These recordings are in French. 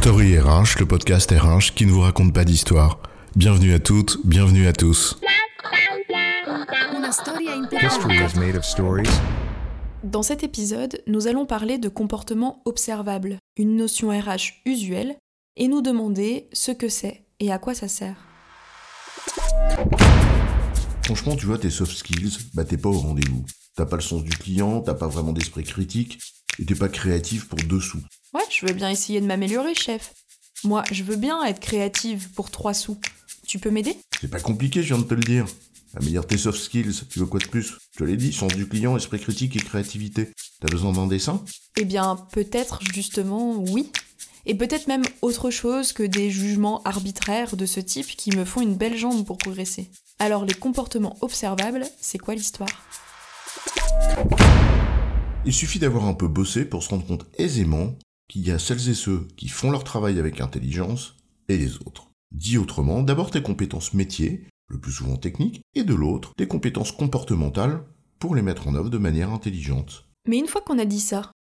Story RH, le podcast RH qui ne vous raconte pas d'histoire. Bienvenue à toutes, bienvenue à tous. History is made of stories. Dans cet épisode, nous allons parler de comportement observable, une notion RH usuelle, et nous demander ce que c'est et à quoi ça sert. Franchement, tu vois, tes soft skills, bah t'es pas au rendez-vous. T'as pas le sens du client, t'as pas vraiment d'esprit critique, et t'es pas créatif pour deux sous. Ouais, je veux bien essayer de m'améliorer, chef. Moi, je veux bien être créative pour trois sous. Tu peux m'aider? C'est pas compliqué, je viens de te le dire. Améliorer tes soft skills, tu veux quoi de plus? Je te l'ai dit, sens du client, esprit critique et créativité. T'as besoin d'un dessin? Eh bien, peut-être justement oui. Et peut-être même autre chose que des jugements arbitraires de ce type qui me font une belle jambe pour progresser. Alors les comportements observables, c'est quoi l'histoire? Il suffit d'avoir un peu bossé pour se rendre compte aisément qu'il y a celles et ceux qui font leur travail avec intelligence et les autres. Dit autrement, d'abord tes compétences métiers, le plus souvent techniques, et de l'autre, tes compétences comportementales pour les mettre en œuvre de manière intelligente. Mais une fois qu'on a dit ça,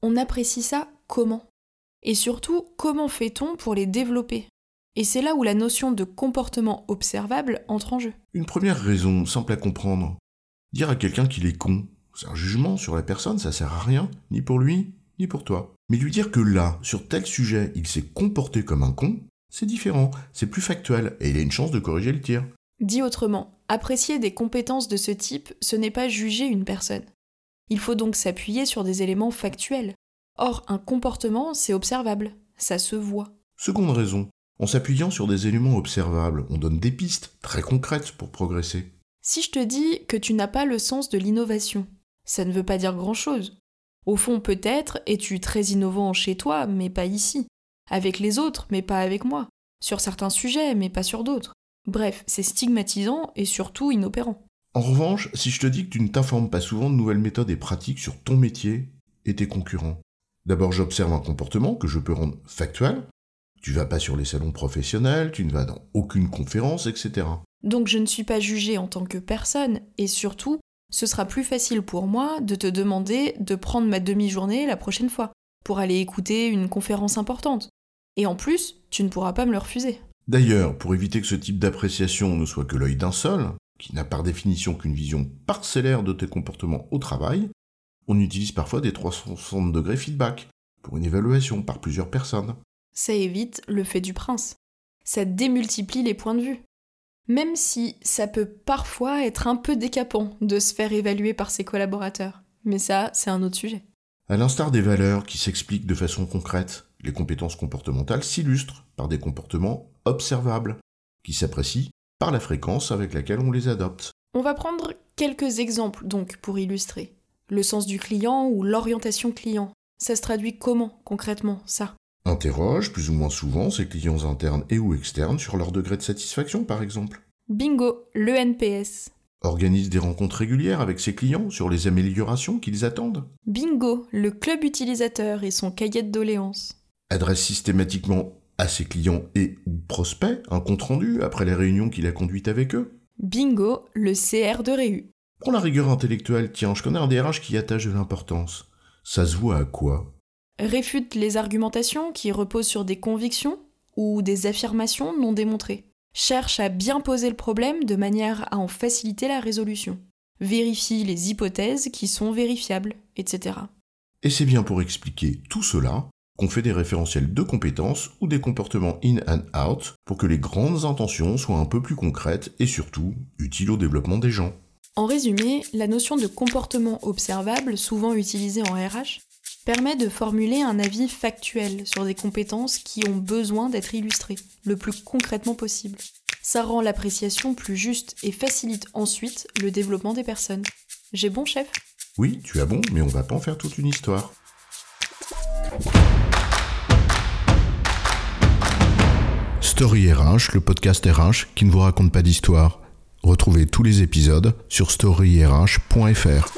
on apprécie ça comment? Et surtout, comment fait-on pour les développer? Et c'est là où la notion de comportement observable entre en jeu. Une première raison, simple à comprendre. Dire à quelqu'un qu'il est con, c'est un jugement sur la personne, ça sert à rien, ni pour lui, ni pour toi. Mais lui dire que là, sur tel sujet, il s'est comporté comme un con, c'est différent, c'est plus factuel, et il a une chance de corriger le tir. Dit autrement, apprécier des compétences de ce type, ce n'est pas juger une personne. Il faut donc s'appuyer sur des éléments factuels. Or, un comportement, c'est observable, ça se voit. Seconde raison, en s'appuyant sur des éléments observables, on donne des pistes très concrètes pour progresser. Si je te dis que tu n'as pas le sens de l'innovation, ça ne veut pas dire grand-chose. Au fond, peut-être es-tu très innovant chez toi, mais pas ici. Avec les autres, mais pas avec moi. Sur certains sujets, mais pas sur d'autres. Bref, c'est stigmatisant et surtout inopérant. En revanche, si je te dis que tu ne t'informes pas souvent de nouvelles méthodes et pratiques sur ton métier et tes concurrents, d'abord j'observe un comportement que je peux rendre factuel. Tu vas pas sur les salons professionnels, tu ne vas dans aucune conférence, etc. Donc je ne suis pas jugée en tant que personne, et surtout, ce sera plus facile pour moi de te demander de prendre ma demi-journée la prochaine fois, pour aller écouter une conférence importante. Et en plus, tu ne pourras pas me le refuser. D'ailleurs, pour éviter que ce type d'appréciation ne soit que l'œil d'un seul, qui n'a par définition qu'une vision parcellaire de tes comportements au travail, on utilise parfois des 360 degrés feedback pour une évaluation par plusieurs personnes. Ça évite le fait du prince. Ça démultiplie les points de vue. Même si ça peut parfois être un peu décapant de se faire évaluer par ses collaborateurs. Mais ça, c'est un autre sujet. À l'instar des valeurs qui s'expliquent de façon concrète, les compétences comportementales s'illustrent par des comportements observables, qui s'apprécient par la fréquence avec laquelle on les adopte. On va prendre quelques exemples donc pour illustrer. Le sens du client ou l'orientation client. Ça se traduit comment concrètement ça? Interroge plus ou moins souvent ses clients internes et ou externes sur leur degré de satisfaction par exemple. Bingo, le NPS. Organise des rencontres régulières avec ses clients sur les améliorations qu'ils attendent. Bingo, le club utilisateur et son cahier de doléances. Adresse systématiquement à ses clients et ou prospects un compte-rendu après les réunions qu'il a conduites avec eux. Bingo, le CR de Réu. Prends la rigueur intellectuelle, tiens, je connais un DRH qui attache de l'importance. Ça se voit à quoi? Réfute les argumentations qui reposent sur des convictions ou des affirmations non démontrées. Cherche à bien poser le problème de manière à en faciliter la résolution. Vérifie les hypothèses qui sont vérifiables, etc. Et c'est bien pour expliquer tout cela qu'on fait des référentiels de compétences ou des comportements in and out pour que les grandes intentions soient un peu plus concrètes et surtout utiles au développement des gens. En résumé, la notion de comportement observable, souvent utilisée en RH, permet de formuler un avis factuel sur des compétences qui ont besoin d'être illustrées le plus concrètement possible. Ça rend l'appréciation plus juste et facilite ensuite le développement des personnes. J'ai bon chef? Oui, tu as bon, mais on va pas en faire toute une histoire. Story RH, le podcast RH qui ne vous raconte pas d'histoire. Retrouvez tous les épisodes sur storyrh.fr.